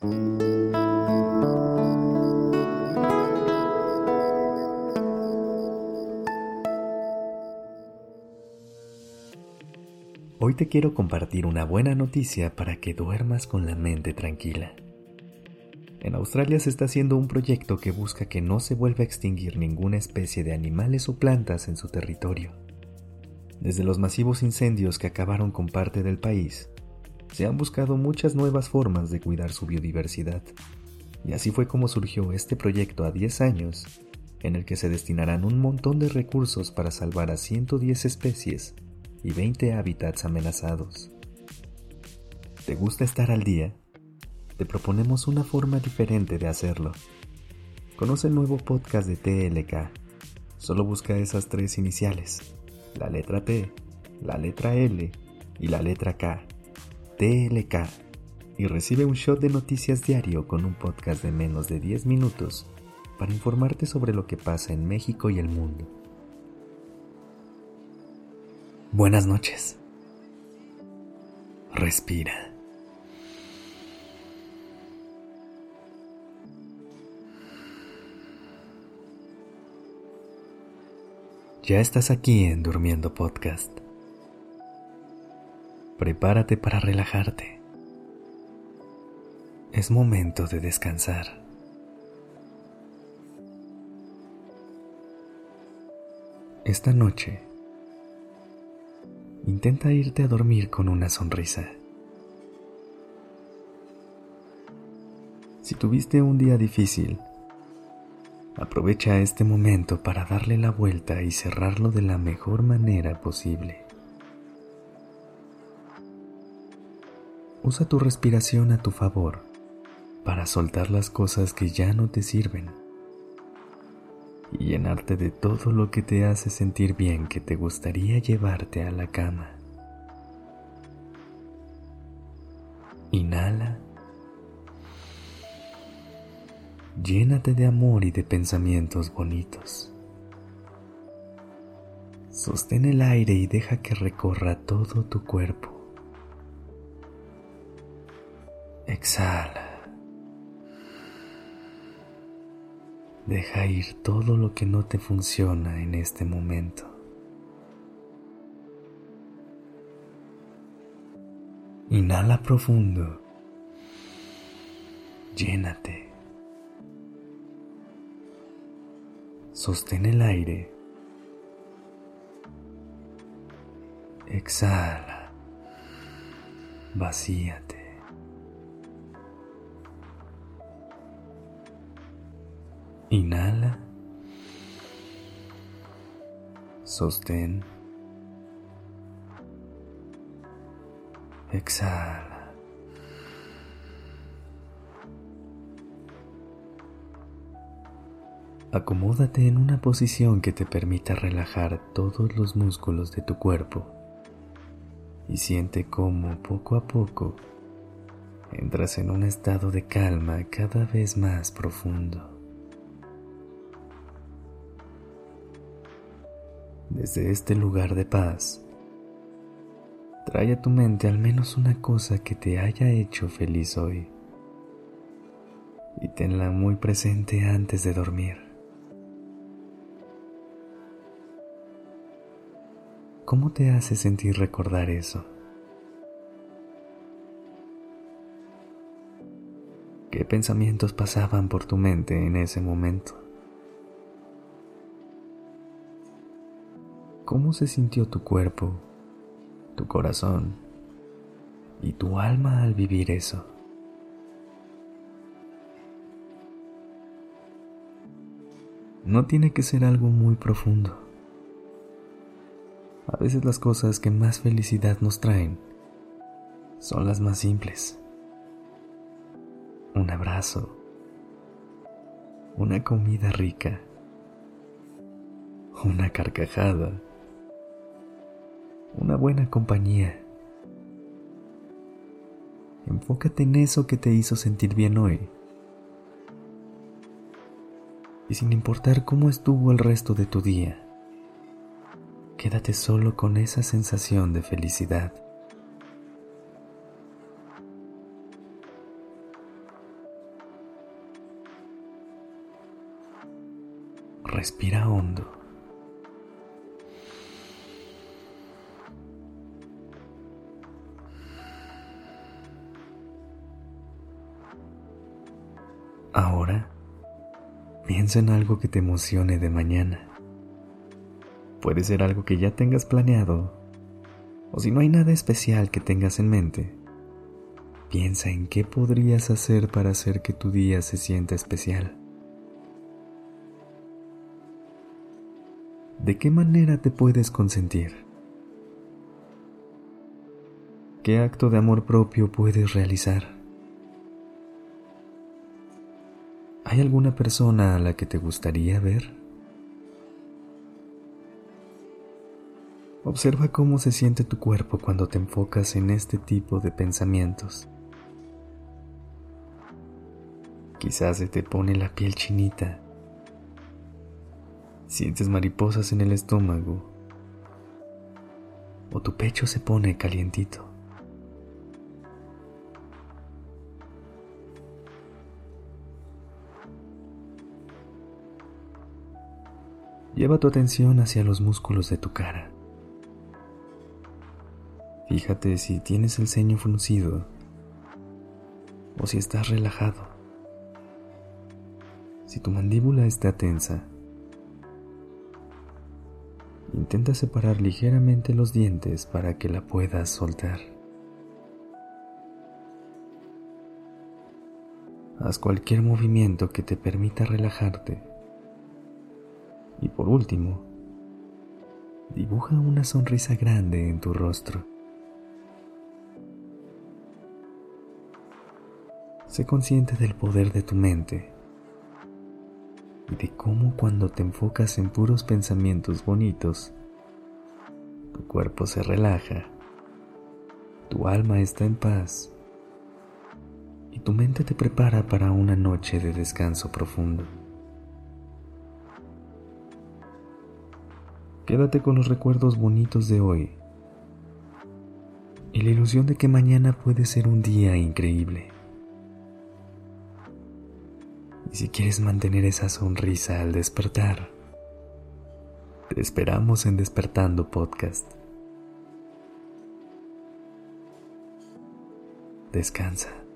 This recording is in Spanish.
Hoy te quiero compartir una buena noticia para que duermas con la mente tranquila. En Australia se está haciendo un proyecto que busca que no se vuelva a extinguir ninguna especie de animales o plantas en su territorio. Desde los masivos incendios que acabaron con parte del país, se han buscado muchas nuevas formas de cuidar su biodiversidad. Y así fue como surgió este proyecto a 10 años, en el que se destinarán un montón de recursos para salvar a 110 especies y 20 hábitats amenazados. ¿Te gusta estar al día? te proponemos una forma diferente de hacerlo. Conoce el nuevo podcast de TLK. Solo busca esas tres iniciales, la letra T, la letra L y la letra K. TLK. Y recibe un shot de noticias diario con un podcast de menos de 10 minutos para informarte sobre lo que pasa en México y el mundo. Buenas noches. Respira. Ya estás aquí en Durmiendo Podcast. Prepárate para relajarte. Es momento de descansar. Esta noche, intenta irte a dormir con una sonrisa. Si tuviste un día difícil, Aprovecha este momento para darle la vuelta y cerrarlo de la mejor manera posible. Usa tu respiración a tu favor para soltar las cosas que ya no te sirven y llenarte de todo lo que te hace sentir bien que te gustaría llevarte a la cama. Inhala Llénate de amor y de pensamientos bonitos. Sostén el aire y deja que recorra todo tu cuerpo. Exhala. Deja ir todo lo que no te funciona en este momento. Inhala profundo. Llénate. Sostén el aire. Exhala. Vacíate. Inhala. Sostén. Exhala. Acomódate en una posición que te permita relajar todos los músculos de tu cuerpo y siente cómo poco a poco entras en un estado de calma cada vez más profundo. Desde este lugar de paz, trae a tu mente al menos una cosa que te haya hecho feliz hoy y tenla muy presente antes de dormir. ¿Cómo te hace sentir recordar eso? ¿Qué pensamientos pasaban por tu mente en ese momento? ¿Cómo se sintió tu cuerpo, tu corazón y tu alma al vivir eso? No tiene que ser algo muy profundo. A veces las cosas que más felicidad nos traen son las más simples. Un abrazo, una comida rica, una carcajada, una buena compañía. Enfócate en eso que te hizo sentir bien hoy. Y sin importar cómo estuvo el resto de tu día, quédate solo con esa sensación de felicidad. Respira hondo. Ahora, piensa en algo que te emocione de mañana. Puede ser algo que ya tengas planeado, o si no hay nada especial que tengas en mente, piensa en qué podrías hacer para hacer que tu día se sienta especial. ¿De qué manera te puedes consentir? ¿Qué acto de amor propio puedes realizar? ¿Hay alguna persona a la que te gustaría ver? Observa cómo se siente tu cuerpo cuando te enfocas en este tipo de pensamientos. Quizás se te pone la piel chinita. Sientes mariposas en el estómago. O tu pecho se pone calientito. Lleva tu atención hacia los músculos de tu cara. Fíjate si tienes el ceño fruncido o si estás relajado. Si tu mandíbula está tensa, intenta separar ligeramente los dientes para que la puedas soltar. Haz cualquier movimiento que te permita relajarte. Y por último, dibuja una sonrisa grande en tu rostro. Sé consciente del poder de tu mente y de cómo cuando te enfocas en puros pensamientos bonitos, tu cuerpo se relaja, tu alma está en paz y tu mente te prepara para una noche de descanso profundo. Quédate con los recuerdos bonitos de hoy y la ilusión de que mañana puede ser un día increíble. Y si quieres mantener esa sonrisa al despertar, te esperamos en Despertando Podcast. Descansa.